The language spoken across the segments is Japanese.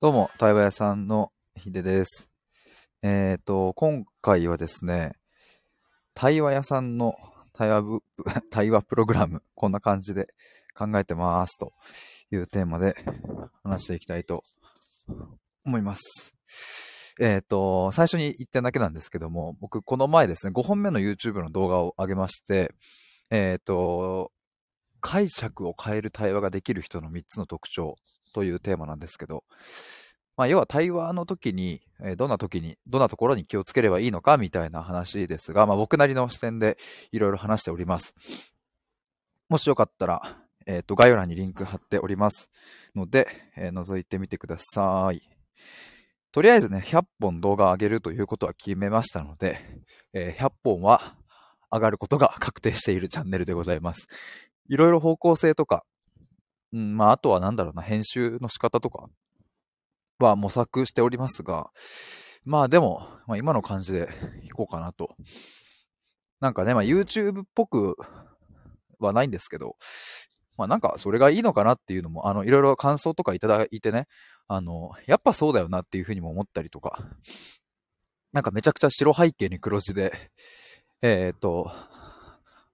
どうも、対話屋さんのひでです。えっ、と、今回はですね、対話屋さんの対話対話プログラム、こんな感じで考えてますというテーマで話していきたいと思います。えっ、と、最初に言ってだけなんですけども、僕この前ですね、5本目の YouTube の動画を上げまして、えっ、と、解釈を変える対話ができる人の3つの特徴というテーマなんですけど、まあ、要は対話の時に、えーどんな時に、どんなところに気をつければいいのかみたいな話ですが、まあ、僕なりの視点でいろいろ話しております。もしよかったら、えっ、と、概要欄にリンク貼っておりますので、えー覗いてみてください。とりあえずね、100本動画上げるということは決めましたので、えー100本は上がることが確定しているチャンネルでございます。いろいろ方向性とか、うん、まあ、あとはなんだろうな、編集の仕方とか。は模索しておりますが、まあでも、まあ、今の感じでいこうかなと。なんかね、まあ YouTube っぽくはないんですけど、まあなんかそれがいいのかなっていうのも、あの、いろいろ感想とかいただいてね、あの、やっぱそうだよなっていうふうにも思ったりとか、なんかめちゃくちゃ白背景に黒字で、えーっと、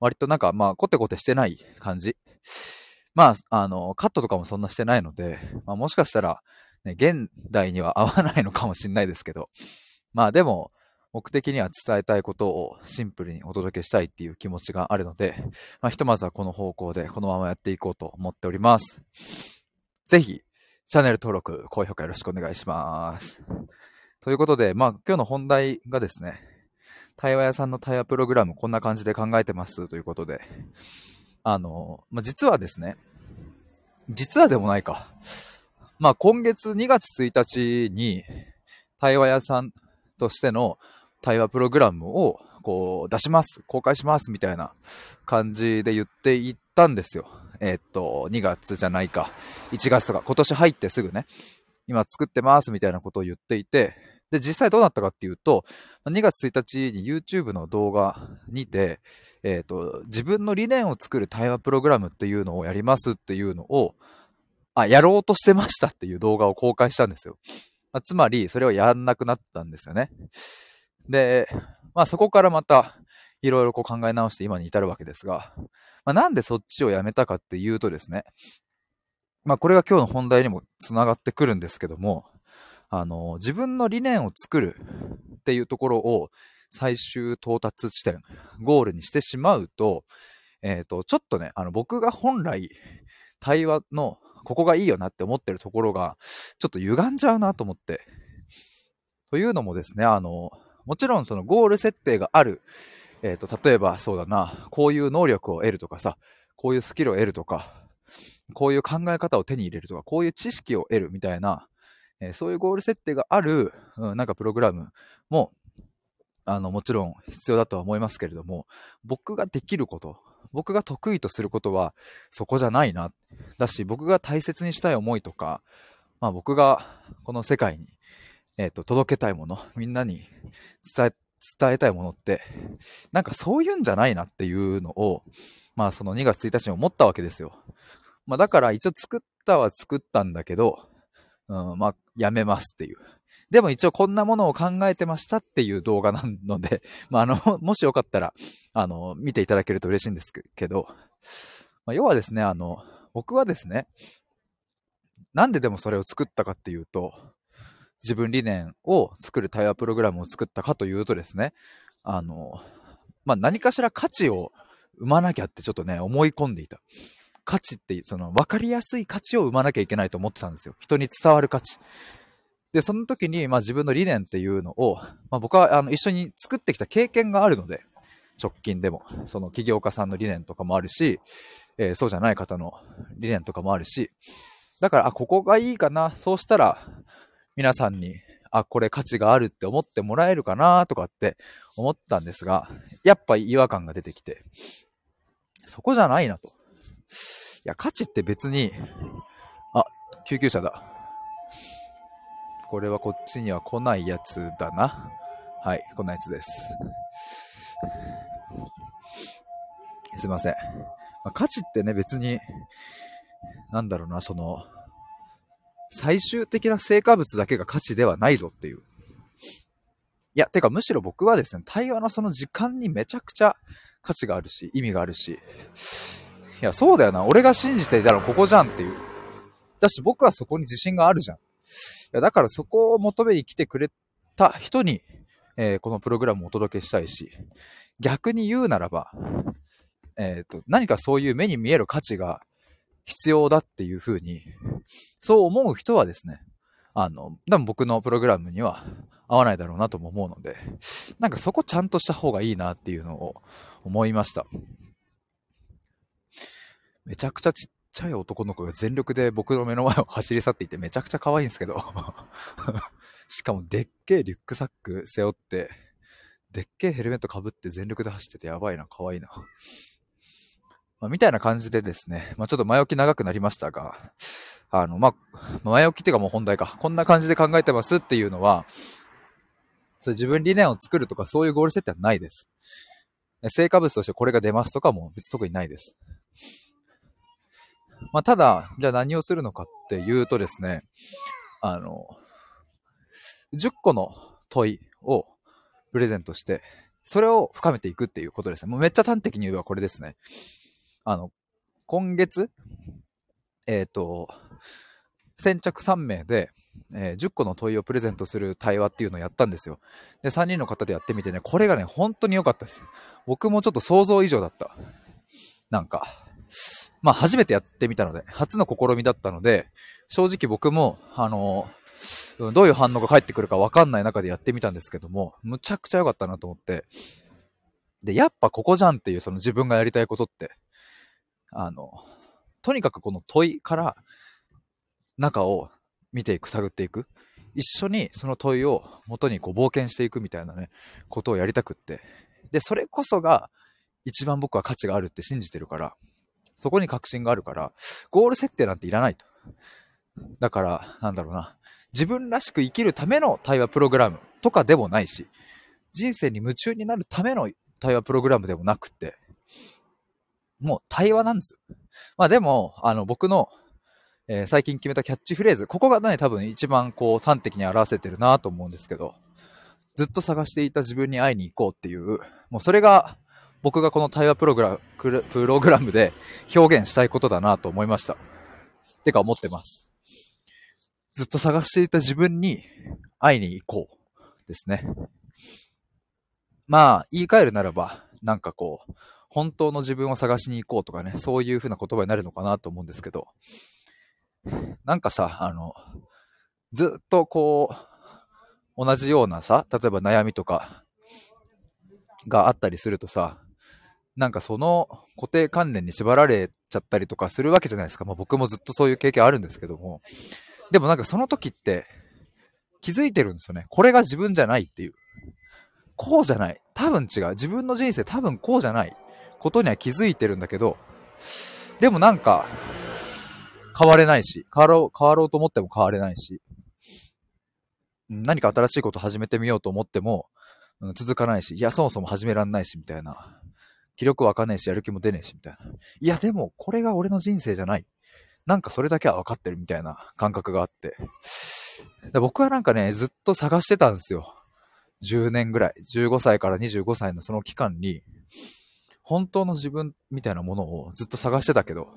割となんかまあコテコテしてない感じ。まあ、あの、カットとかもそんなしてないので、まあもしかしたら、ね、現代には合わないのかもしれないですけど、まあでも、僕的には伝えたいことをシンプルにお届けしたいっていう気持ちがあるので、まあひとまずはこの方向でこのままやっていこうと思っております。ぜひ、チャンネル登録、高評価よろしくお願いします。ということで、まあ今日の本題がですね、対話屋さんの対話プログラムこんな感じで考えてますということで、あの、まあ実はですね、実はでもないか。まあ今月2月1日に対話屋さんとしての対話プログラムをこう出します、公開しますみたいな感じで言っていったんですよ。えーっと、2月じゃないか。1月とか今年入ってすぐね、今作ってますみたいなことを言っていて、で、実際どうなったかっていうと、2月1日に YouTube の動画にて、えーっと、自分の理念を作る対話プログラムっていうのをやりますっていうのを、あ、やろうとしてましたっていう動画を公開したんですよ。まあつまり、それをやんなくなったんですよね。で、まあそこからまた、いろいろこう考え直して今に至るわけですが、まあ、なんでそっちをやめたかっていうとですね、まあこれが今日の本題にもつながってくるんですけども、あの、自分の理念を作るっていうところを最終到達地点、ゴールにしてしまうと、えっ、と、ちょっとね、あの僕が本来対話のここがいいよなって思ってるところが、ちょっと歪んじゃうなと思って。というのもですね、あの、もちろんそのゴール設定がある。えっ、と、例えばそうだな、こういう能力を得るとかさ、こういうスキルを得るとか、こういう考え方を手に入れるとか、こういう知識を得るみたいな、えそういうゴール設定がある、うん、なんかプログラムも、あの、もちろん必要だとは思いますけれども、僕ができること、僕が得意とすることはそこじゃないな。だし、僕が大切にしたい思いとか、まあ僕がこの世界に、えっ、と、届けたいもの、みんなに伝え、伝えたいものって、なんかそういうんじゃないなっていうのを、まあその2月1日に思ったわけですよ。まあだから一応作ったは作ったんだけど、うん、まあやめますっていう。でも一応こんなものを考えてましたっていう動画なので、まああの、もしよかったら、あの、見ていただけると嬉しいんですけど、まあ、要はですね、あの、僕はですね、なんででもそれを作ったかっていうと、自分理念を作る対話プログラムを作ったかというとですね、あの、まあ、何かしら価値を生まなきゃってちょっとね、思い込んでいた。価値って、その、分かりやすい価値を生まなきゃいけないと思ってたんですよ。人に伝わる価値。で、その時に、まあ、自分の理念っていうのを、まあ、僕は、あの、一緒に作ってきた経験があるので、直近でも、その起業家さんの理念とかもあるし、えーそうじゃない方の理念とかもあるし、だから、あ、ここがいいかな、そうしたら、皆さんに、あ、これ価値があるって思ってもらえるかな、とかって思ったんですが、やっぱ違和感が出てきて、そこじゃないなと。いや、価値って別に、あ、救急車だ。これはこっちには来ないやつだな。はい、こんなやつです。すいません。まあ価値ってね、別に、なんだろうな、その、最終的な成果物だけが価値ではないぞっていう。いや、てかむしろ僕はですね、対話のその時間にめちゃくちゃ価値があるし、意味があるし、いや、そうだよな。俺が信じていたらここじゃんっていう。だし僕はそこに自信があるじゃん。いや、だからそこを求めに来てくれた人に、えー、このプログラムをお届けしたいし、逆に言うならば、えっ、ー、と、何かそういう目に見える価値が必要だっていうふうに、そう思う人はですね、あの、多分僕のプログラムには合わないだろうなとも思うので、なんかそこちゃんとした方がいいなっていうのを思いました。めちゃくちゃちっちゃい男の子が全力で僕の目の前を走り去っていてめちゃくちゃ可愛いんですけど しかもでっけえリュックサック背負って、でっけえヘルメットかぶって全力で走っててやばいな、可愛いな。まあ、みたいな感じでですね、まあ、ちょっと前置き長くなりましたが、あの、まあ、前置きっていうかもう本題か。こんな感じで考えてますっていうのは、そう自分理念を作るとかそういうゴール設定はないです。成果物としてこれが出ますとかも別に特にないです。まあ、ただ、じゃあ何をするのかっていうとですね、あの、10個の問いをプレゼントして、それを深めていくっていうことですね。もうめっちゃ端的に言えばこれですね。あの、今月、えっ、ー、と、先着3名で、えー、10個の問いをプレゼントする対話っていうのをやったんですよ。で、3人の方でやってみてね、これがね、本当に良かったです。僕もちょっと想像以上だった。なんか、まあ初めてやってみたので、初の試みだったので、正直僕も、あの、どういう反応が返ってくるかわかんない中でやってみたんですけども、むちゃくちゃ良かったなと思って、で、やっぱここじゃんっていうその自分がやりたいことって、あの、とにかくこの問いから中を見ていく、探っていく。一緒にその問いを元にこう冒険していくみたいなね、ことをやりたくって。で、それこそが一番僕は価値があるって信じてるから、そこに確信があるから、ゴール設定なんていらないと。だから、なんだろうな。自分らしく生きるための対話プログラムとかでもないし、人生に夢中になるための対話プログラムでもなくって、もう対話なんですよ。まあでも、あの、僕の、えー、最近決めたキャッチフレーズ、ここがね、多分一番こう端的に表せてるなと思うんですけど、ずっと探していた自分に会いに行こうっていう、もうそれが僕がこの対話プログラム、プログラムで表現したいことだなと思いました。てか思ってます。ずっと探していた自分に会いに行こうですね。まあ、言い換えるならば、なんかこう、本当の自分を探しに行こうとかね、そういう風な言葉になるのかなと思うんですけど、なんかさ、あの、ずっとこう、同じようなさ、例えば悩みとかがあったりするとさ、なんかその固定観念に縛られちゃったりとかするわけじゃないですか。まあ僕もずっとそういう経験あるんですけども。でもなんかその時って気づいてるんですよね。これが自分じゃないっていう。こうじゃない。多分違う。自分の人生多分こうじゃない。ことには気づいてるんだけど、でもなんか、変われないし、変わろう、変わろうと思っても変われないし、何か新しいこと始めてみようと思っても、うん、続かないし、いや、そもそも始めらんないし、みたいな。気力わかんないし、やる気も出ねえし、みたいな。いや、でも、これが俺の人生じゃない。なんかそれだけは分かってるみたいな感覚があって。僕はなんかね、ずっと探してたんですよ。10年ぐらい。15歳から25歳のその期間に、本当の自分みたいなものをずっと探してたけど、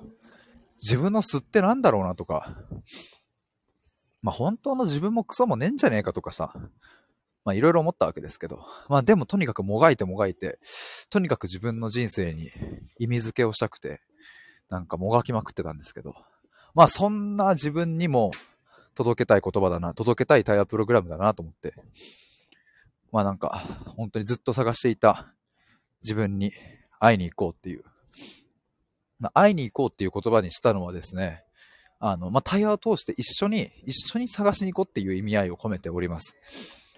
自分の素ってなんだろうなとか、まあ本当の自分もクソもねえんじゃねえかとかさ、まあいろいろ思ったわけですけど、まあでもとにかくもがいてもがいて、とにかく自分の人生に意味付けをしたくて、なんかもがきまくってたんですけど、まあそんな自分にも届けたい言葉だな、届けたい対話プログラムだなと思って、まあなんか本当にずっと探していた自分に会いに行こうっていう。まあ、会いに行こうっていう言葉にしたのはですね、あの、まあ、対話を通して一緒に、一緒に探しに行こうっていう意味合いを込めております。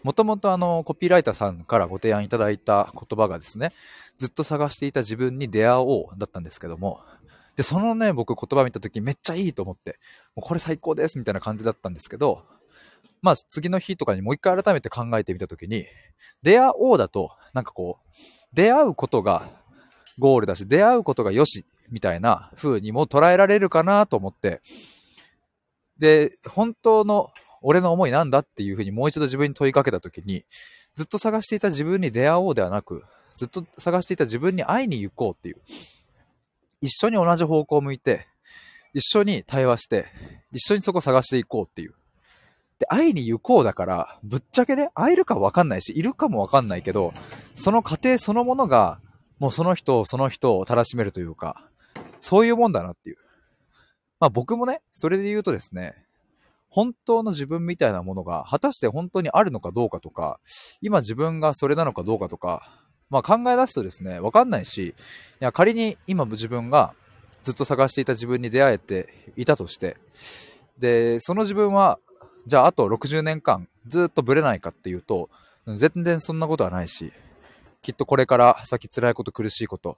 もともとあの、コピーライターさんからご提案いただいた言葉がですね、ずっと探していた自分に出会おうだったんですけども、で、そのね、僕言葉見た時めっちゃいいと思って、もうこれ最高ですみたいな感じだったんですけど、まあ次の日とかにもう一回改めて考えてみた時に、出会おうだと、なんかこう、出会うことがゴールだし、出会うことが良し、みたいな風にも捉えられるかなと思って、で、本当の俺の思いなんだっていうふうにもう一度自分に問いかけたときに、ずっと探していた自分に出会おうではなく、ずっと探していた自分に会いに行こうっていう。一緒に同じ方向を向いて、一緒に対話して、一緒にそこ探していこうっていう。で、会いに行こうだから、ぶっちゃけね、会えるかわかんないし、いるかもわかんないけど、その過程そのものが、もうその人をその人をたらしめるというか、そういうもんだなっていう。まあ僕もね、それで言うとですね、本当の自分みたいなものが果たして本当にあるのかどうかとか、今自分がそれなのかどうかとか、まあ考え出すとですね、わかんないし、いや仮に今自分がずっと探していた自分に出会えていたとして、で、その自分は、じゃああと60年間ずっとブレないかっていうと、全然そんなことはないし、きっとこれから先辛いこと苦しいこと、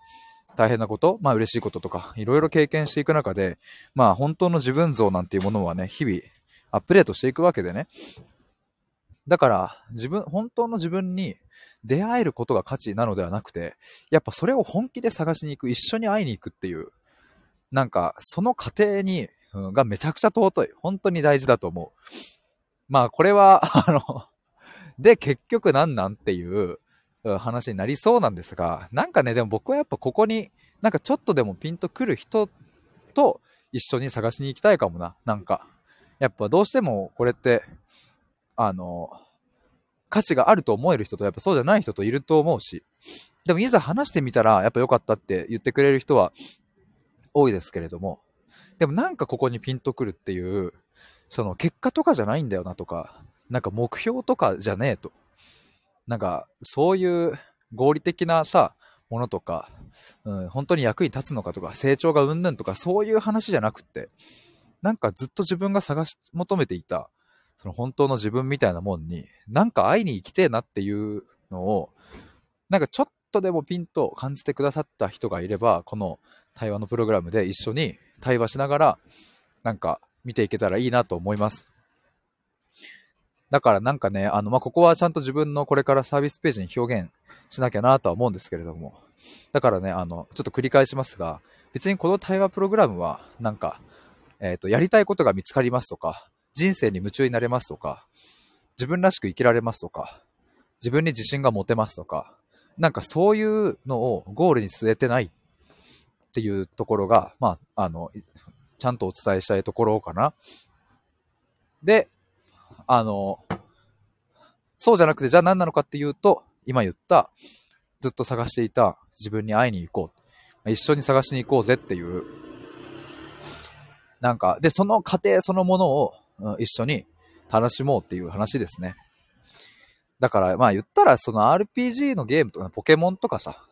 大変なこと、まあ嬉しいこととか、いろいろ経験していく中で、まあ本当の自分像なんていうものはね、日々アップデートしていくわけでね。だから、自分、本当の自分に出会えることが価値なのではなくて、やっぱそれを本気で探しに行く、一緒に会いに行くっていう、なんか、その過程に、うん、がめちゃくちゃ尊い。本当に大事だと思う。まあ、これは、あので、結局何なんっていう話になりそうなんですが、なんかね、でも僕はやっぱここに、なんかちょっとでもピンとくる人と一緒に探しに行きたいかもな、なんか。やっぱどうしてもこれって、あの、価値があると思える人とやっぱそうじゃない人といると思うし、でもいざ話してみたらやっぱ良かったって言ってくれる人は多いですけれども、でもなんかここにピンとくるっていう、その結果とかじゃないんだよなとか、なんか目標とかじゃねえと。なんかそういう合理的なさ、ものとか、うん、本当に役に立つのかとか、成長がうんぬんとか、そういう話じゃなくって、なんかずっと自分が探し求めていた、その本当の自分みたいなもんに、なんか会いに行きてえなっていうのを、なんかちょっとでもピンと感じてくださった人がいれば、この対話のプログラムで一緒に対話しながら、なんか見ていけたらいいなと思います。だからなんかね、あの、まあ、ここはちゃんと自分のこれからサービスページに表現しなきゃなとは思うんですけれども。だからね、あの、ちょっと繰り返しますが、別にこの対話プログラムは、なんか、えっ、ー、と、やりたいことが見つかりますとか、人生に夢中になれますとか、自分らしく生きられますとか、自分に自信が持てますとか、なんかそういうのをゴールに据えてないっていうところが、まあ、あの、ちゃんとお伝えしたいところかな。で、あの、そうじゃなくて、じゃあ何なのかっていうと、今言った、ずっと探していた自分に会いに行こう。一緒に探しに行こうぜっていうなんか、で、その過程そのものを、うん、一緒に楽しもうっていう話ですね。だから、まあ言ったら、その RPG のゲームとか、ポケモンとかさ、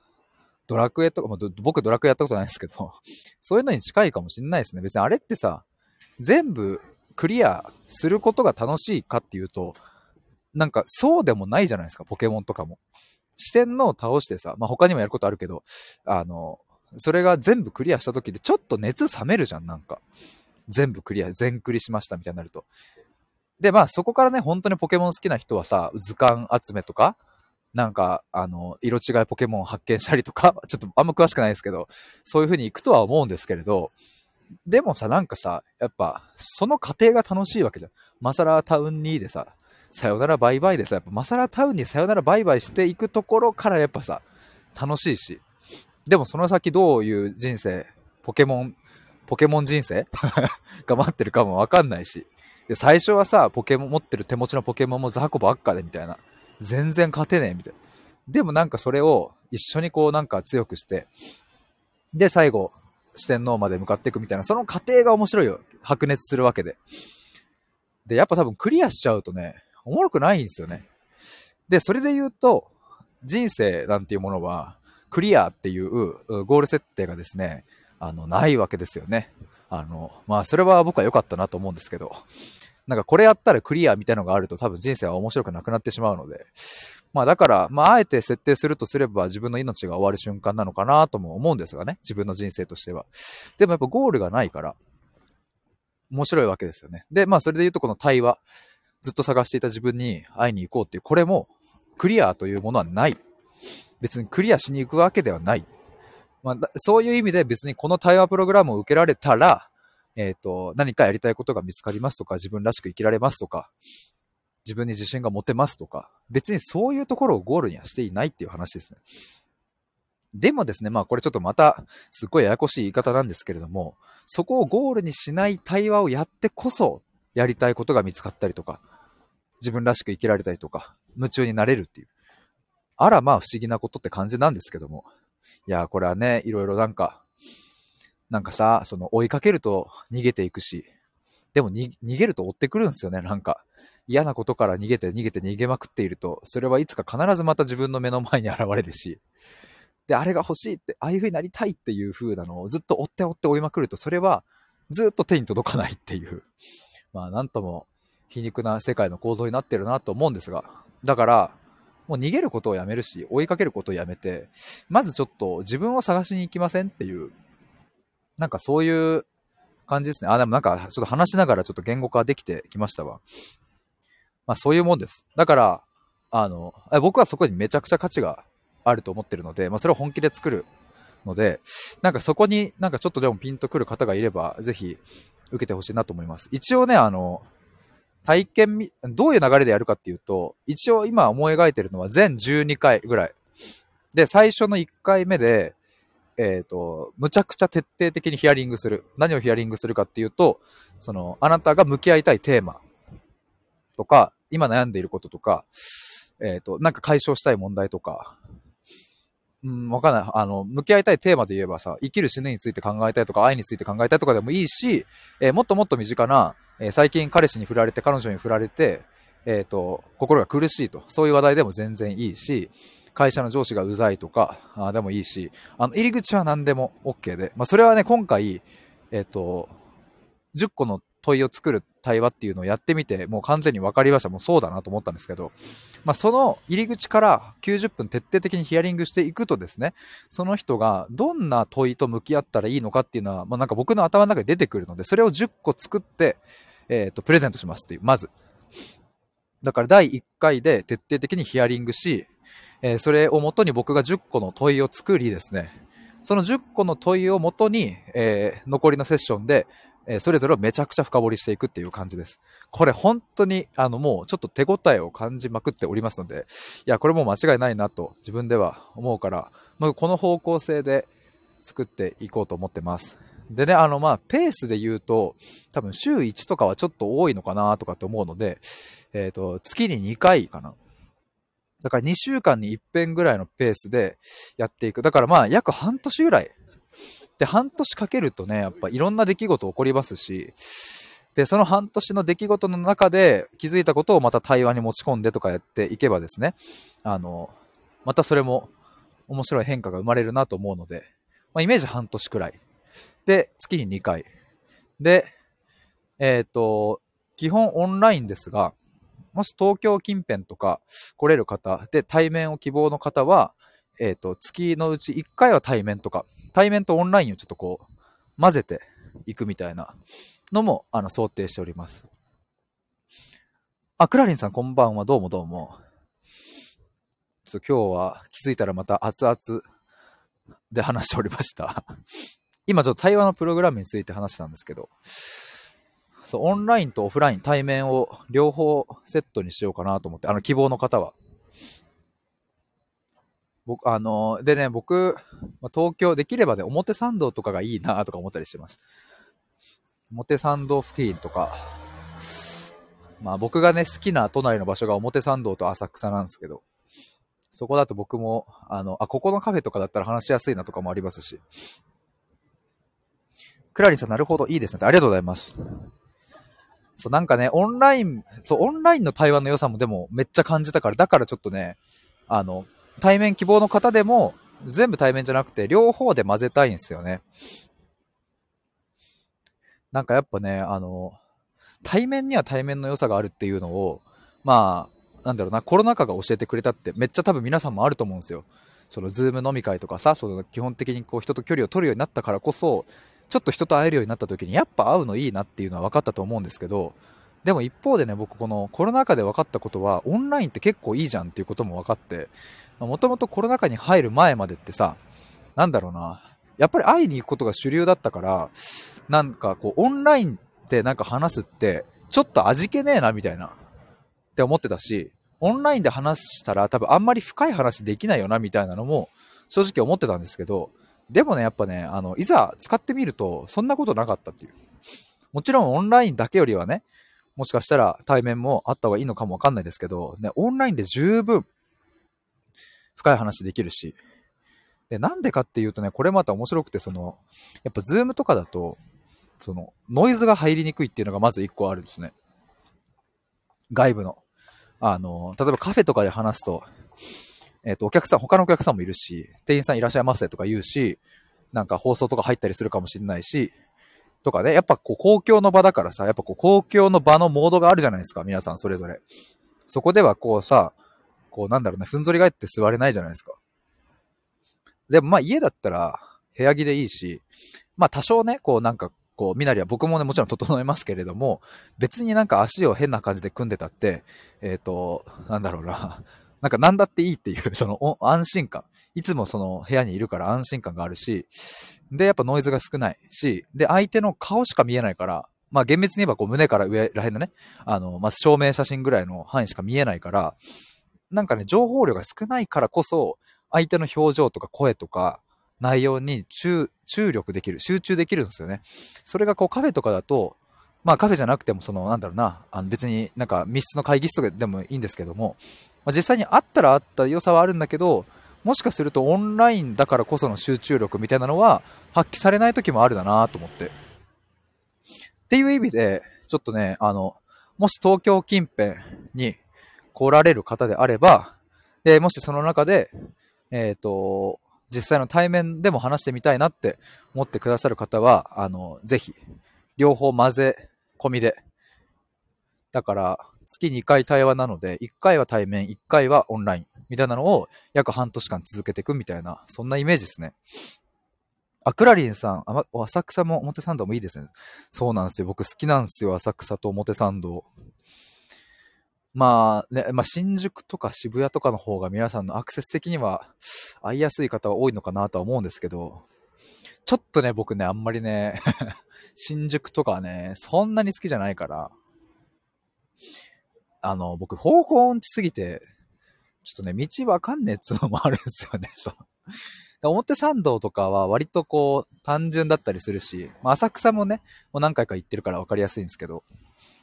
ドラクエとか、まあ、僕ドラクエやったことないですけど、そういうのに近いかもしんないですね。別にあれってさ、全部クリアすることが楽しいかっていうと、なんかそうでもないじゃないですか、ポケモンとかも。四天王倒してさ、まあ他にもやることあるけど、あの、それが全部クリアした時でちょっと熱冷めるじゃん、なんか。全部クリア、全クリしましたみたいになると。で、まあそこからね、本当にポケモン好きな人はさ、図鑑集めとか、なんか、あの、色違いポケモンを発見したりとか、ちょっとあんま詳しくないですけど、そういう風に行くとは思うんですけれど、でもさ、なんかさ、やっぱ、その過程が楽しいわけじゃん。マサラタウンにでさ、さよならバイバイでさ、やっぱマサラタウンにさよならバイバイしていくところからやっぱさ、楽しいし。でもその先どういう人生、ポケモンポケモン人生？が待ってるかもわかんないし。で、最初はさ、ポケモン持ってる手持ちのポケモンもザコばっかでみたいな。全然勝てねえみたいな。でもなんかそれを一緒にこうなんか強くして、で、最後、四天王まで向かっていくみたいな、その過程が面白いよ。白熱するわけで。で、やっぱ多分クリアしちゃうとね、おもろくないんですよね。で、それで言うと、人生なんていうものは、クリアっていうゴール設定がですね、あの、ないわけですよね。あの、まあ、それは僕は良かったなと思うんですけど、なんかこれやったらクリアみたいなのがあると多分人生は面白くなくなってしまうので、まあだから、まああえて設定するとすれば自分の命が終わる瞬間なのかなとも思うんですがね、自分の人生としては。でもやっぱゴールがないから、面白いわけですよね。で、まあそれで言うとこの対話、ずっと探していた自分に会いに行こうっていう、これもクリアというものはない。別にクリアしに行くわけではない。まあ、そういう意味で別にこの対話プログラムを受けられたら、えっ、と、何かやりたいことが見つかりますとか、自分らしく生きられますとか、自分に自信が持てますとか、別にそういうところをゴールにはしていないっていう話ですね。でもですね、まあこれちょっとまた、すっごいややこしい言い方なんですけれども、そこをゴールにしない対話をやってこそ、やりたいことが見つかったりとか、自分らしく生きられたりとか、夢中になれるっていう。あらまあ不思議なことって感じなんですけども。いや、これはね、いろいろなんか、なんかさ、その追いかけると逃げていくし、でも逃げると追ってくるんですよね、なんか。嫌なことから逃げて逃げて逃げまくっていると、それはいつか必ずまた自分の目の前に現れるし、で、あれが欲しいって、ああいう風になりたいっていう風なのをずっと追って追って追いまくると、それはずっと手に届かないっていう、まあなんとも皮肉な世界の構造になってるなと思うんですが、だから、もう逃げることをやめるし、追いかけることをやめて、まずちょっと自分を探しに行きませんっていう、なんかそういう感じですね。あ、でもなんかちょっと話しながらちょっと言語化できてきましたわ。まあそういうもんです。だから、あの、僕はそこにめちゃくちゃ価値があると思ってるので、まあそれを本気で作るので、なんかそこになんかちょっとでもピンとくる方がいれば、ぜひ受けてほしいなと思います。一応ね、あの、体験みどういう流れでやるかっていうと、一応今思い描いてるのは全12回ぐらい。で、最初の1回目で、えっ、ー、と、むちゃくちゃ徹底的にヒアリングする。何をヒアリングするかっていうと、その、あなたが向き合いたいテーマとか、今悩んでいることとか、えっ、ー、と、なんか解消したい問題とか、うん、わかんない。あの、向き合いたいテーマで言えばさ、生きる死ぬについて考えたいとか、愛について考えたいとかでもいいし、えー、もっともっと身近な、えー、最近彼氏に振られて、彼女に振られて、えっ、ー、と、心が苦しいと、そういう話題でも全然いいし、会社の上司がうざいとか、あでもいいし、あの、入り口は何でも OK で、まあ、それはね、今回、えっ、と、10個の問いを作る対話っていうのをやってみて、もう完全に分かりました。もうそうだなと思ったんですけど、まあ、その入り口から90分徹底的にヒアリングしていくとですね、その人がどんな問いと向き合ったらいいのかっていうのは、まあ、なんか僕の頭の中で出てくるので、それを10個作って、えっ、ー、と、プレゼントしますっていう、まず。だから第1回で徹底的にヒアリングし、えー、それをもとに僕が10個の問いを作りですね、その10個の問いをもとに、えー、残りのセッションで、えそれぞれをめちゃくちゃ深掘りしていくっていう感じです。これ本当に、あのもうちょっと手応えを感じまくっておりますので、いや、これもう間違いないなと自分では思うから、まあ、この方向性で作っていこうと思ってます。でね、あのまあ、ペースで言うと、多分週1とかはちょっと多いのかなとかって思うので、えっ、ー、と、月に2回かな。だから2週間に1遍ぐらいのペースでやっていく。だからまあ、約半年ぐらいで、半年かけるとね、やっぱいろんな出来事起こりますし、で、その半年の出来事の中で気づいたことをまた対話に持ち込んでとかやっていけばですね、あの、またそれも面白い変化が生まれるなと思うので、まあ、イメージ半年くらい。で、月に2回。で、えっ、ー、と、基本オンラインですが、もし東京近辺とか来れる方で対面を希望の方は、えっ、ー、と、月のうち1回は対面とか、対面とオンラインをちょっとこう、混ぜていくみたいなのも、あの、想定しております。あ、クラリンさんこんばんは。どうもどうも。ちょっと今日は気づいたらまた熱々で話しておりました。今ちょっと対話のプログラムについて話したんですけど、そう、オンラインとオフライン、対面を両方セットにしようかなと思って、あの、希望の方は。僕、あの、でね、僕、東京できればね、表参道とかがいいなとか思ったりしてます。表参道付近とか、まあ僕がね、好きな都内の場所が表参道と浅草なんですけど、そこだと僕も、あの、あ、ここのカフェとかだったら話しやすいなとかもありますし。クラリンさん、なるほど、いいですね。ありがとうございます。そう、なんかね、オンライン、そう、オンラインの対話の良さもでもめっちゃ感じたから、だからちょっとね、あの、対面希望の方でも、全部対面じゃなくて、両方で混ぜたいんですよね。なんかやっぱね、あの、対面には対面の良さがあるっていうのを、まあ、なんだろうな、コロナ禍が教えてくれたってめっちゃ多分皆さんもあると思うんですよ。そのズーム飲み会とかさ、その基本的にこう人と距離を取るようになったからこそ、ちょっと人と会えるようになった時にやっぱ会うのいいなっていうのは分かったと思うんですけど、でも一方でね、僕このコロナ禍で分かったことは、オンラインって結構いいじゃんっていうことも分かって、もともとコロナ禍に入る前までってさ、なんだろうな、やっぱり会いに行くことが主流だったから、なんかこう、オンラインでなんか話すって、ちょっと味気ねえな、みたいな。って思ってたし、オンラインで話したら多分あんまり深い話できないよな、みたいなのも正直思ってたんですけど、でもね、やっぱね、あの、いざ使ってみると、そんなことなかったっていう。もちろんオンラインだけよりはね、もしかしたら対面もあった方がいいのかもわかんないですけど、ね、オンラインで十分深い話できるし、で、なんでかっていうとね、これまた面白くて、その、やっぱズームとかだと、その、ノイズが入りにくいっていうのがまず一個あるんですね。外部の。あの、例えばカフェとかで話すと、えっ、ー、と、お客さん、他のお客さんもいるし、店員さんいらっしゃいませとか言うし、なんか放送とか入ったりするかもしれないし、とかね、やっぱこう公共の場だからさ、やっぱこう公共の場のモードがあるじゃないですか、皆さんそれぞれ。そこではこうさ、こうなんだろうね、ふんぞり返って座れないじゃないですか。でもまあ家だったら部屋着でいいし、まあ多少ね、こうなんかこう、みなりは僕もね、もちろん整えますけれども、別になんか足を変な感じで組んでたって、えっ、ー、と、なんだろうな、なんか何だっていいっていう、その安心感。いつもその部屋にいるから安心感があるし、で、やっぱノイズが少ないし、で、相手の顔しか見えないから、まあ厳密に言えばこう胸から上らへんのね、あの、まず照明写真ぐらいの範囲しか見えないから、なんかね、情報量が少ないからこそ、相手の表情とか声とか内容に注、注力できる、集中できるんですよね。それがこうカフェとかだと、まあカフェじゃなくてもその、なんだろうな、あの別になんか密室の会議室とかでもいいんですけども、まあ、実際にあったらあった良さはあるんだけど、もしかするとオンラインだからこその集中力みたいなのは発揮されない時もあるだなと思って。っていう意味で、ちょっとね、あの、もし東京近辺に来られる方であれば、えー、もしその中で、えっ、ー、と、実際の対面でも話してみたいなって思ってくださる方は、あの、ぜひ、両方混ぜ込みで。だから、月2回対話なので、1回は対面、1回はオンライン、みたいなのを約半年間続けていくみたいな、そんなイメージですね。あ、クラリンさん、浅草も表参道もいいですね。そうなんですよ。僕好きなんですよ。浅草と表参道。まあね、まあ新宿とか渋谷とかの方が皆さんのアクセス的には会いやすい方は多いのかなとは思うんですけど、ちょっとね、僕ね、あんまりね 新宿とかね、そんなに好きじゃないから、あの、僕方向音痴すぎて、ちょっとね、道わかんねえっつうのもあるんですよね、そう。表参道とかは割とこう単純だったりするし、まあ、浅草もね、もう何回か行ってるから分かりやすいんですけど、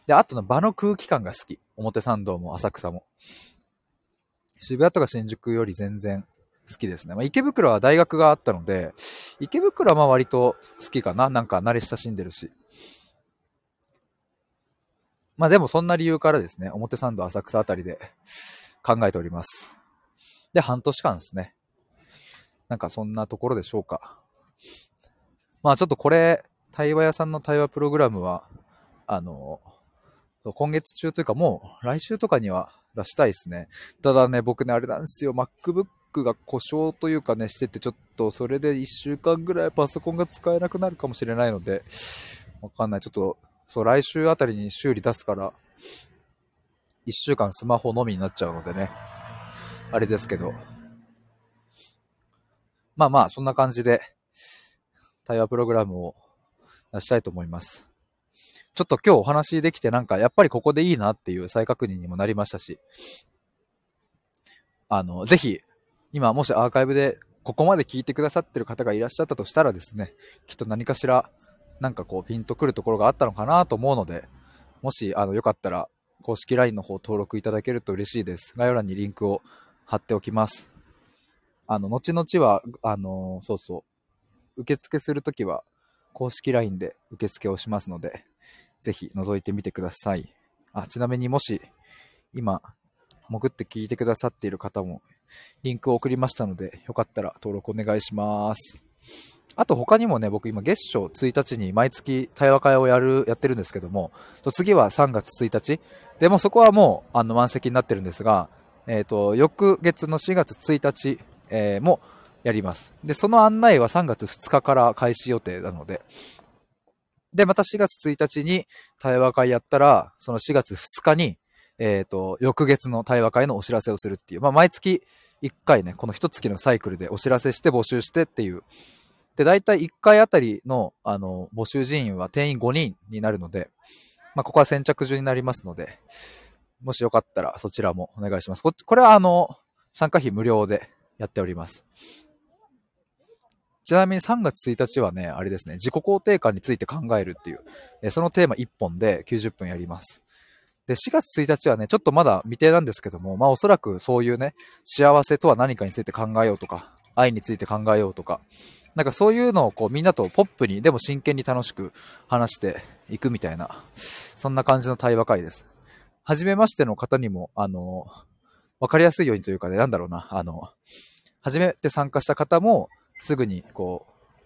で、あとの場の空気感が好き。表参道も浅草も。渋谷とか新宿より全然好きですね。まあ、池袋は大学があったので、池袋はまあ割と好きかな。なんか慣れ親しんでるし。まあでもそんな理由からですね、表参道浅草あたりで考えております。で、半年間ですね。なんかそんなところでしょうか。まあちょっとこれ、対話屋さんの対話プログラムは、あの、今月中というかもう来週とかには出したいですね。ただね、僕ね、あれなんですよ。MacBook が故障というかね、してて、ちょっとそれで1週間ぐらいパソコンが使えなくなるかもしれないので、わかんない。ちょっと、そう、来週あたりに修理出すから、1週間スマホのみになっちゃうのでね。あれですけど。まあまあ、そんな感じで、対話プログラムを出したいと思います。ちょっと今日お話できてなんか、やっぱりここでいいなっていう再確認にもなりましたし、あの、ぜひ、今もしアーカイブでここまで聞いてくださってる方がいらっしゃったとしたらですね、きっと何かしら、なんかこうピンとくるところがあったのかなと思うので、もし、あの、よかったら、公式 LINE の方登録いただけると嬉しいです。概要欄にリンクを貼っておきます。あの、後々は、あの、そうそう、受付するときは、公式 LINE で受付をしますので、ぜひ覗いてみてください。あ、ちなみにもし、今、潜って聞いてくださっている方も、リンクを送りましたので、よかったら登録お願いします。あと他にもね、僕今月初1日に毎月対話会をやる、やってるんですけども、次は3月1日。でもそこはもう、あの、満席になってるんですが、えっ、ー、と、翌月の4月1日、えー、もやります。で、その案内は3月2日から開始予定なので、で、また4月1日に対話会やったら、その4月2日に、えっ、ー、と、翌月の対話会のお知らせをするっていう、まあ、毎月1回ね、この1月のサイクルでお知らせして募集してっていうで、大体1回あたりの、あの、募集人員は定員5人になるので、まあ、ここは先着順になりますので、もしよかったらそちらもお願いします。ここれはあの、参加費無料でやっております。ちなみに3月1日はね、あれですね、自己肯定感について考えるっていう、えそのテーマ1本で90分やります。で、4月1日はね、ちょっとまだ未定なんですけども、まあおそらくそういうね、幸せとは何かについて考えようとか、愛について考えようとか、なんかそういうのをこうみんなとポップに、でも真剣に楽しく話していくみたいな、そんな感じの対話会です。はじめましての方にも、あの、わかりやすいようにというかね、なんだろうな、あの、初めて参加した方も、すぐにこ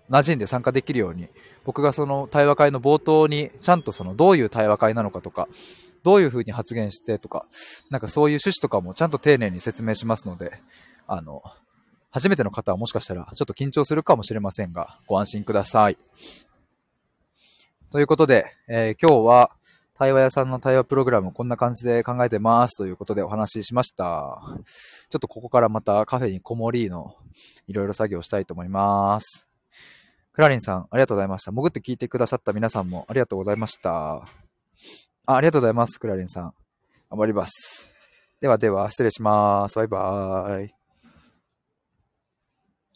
う、馴染んで参加できるように、僕がその対話会の冒頭に、ちゃんとそのどういう対話会なのかとか、どういう風に発言してとか、なんかそういう趣旨とかもちゃんと丁寧に説明しますので、あの、初めての方はもしかしたらちょっと緊張するかもしれませんが、ご安心ください。ということで、えー、今日は対話屋さんの対話プログラムこんな感じで考えてますということでお話ししました。ちょっとここからまたカフェにこもりのいろいろ作業したいと思います。クラリンさん、ありがとうございました。潜って聞いてくださった皆さんもありがとうございました。あありがとうございます、クラリンさん。頑張ります。ではでは、失礼します。バイバーイ。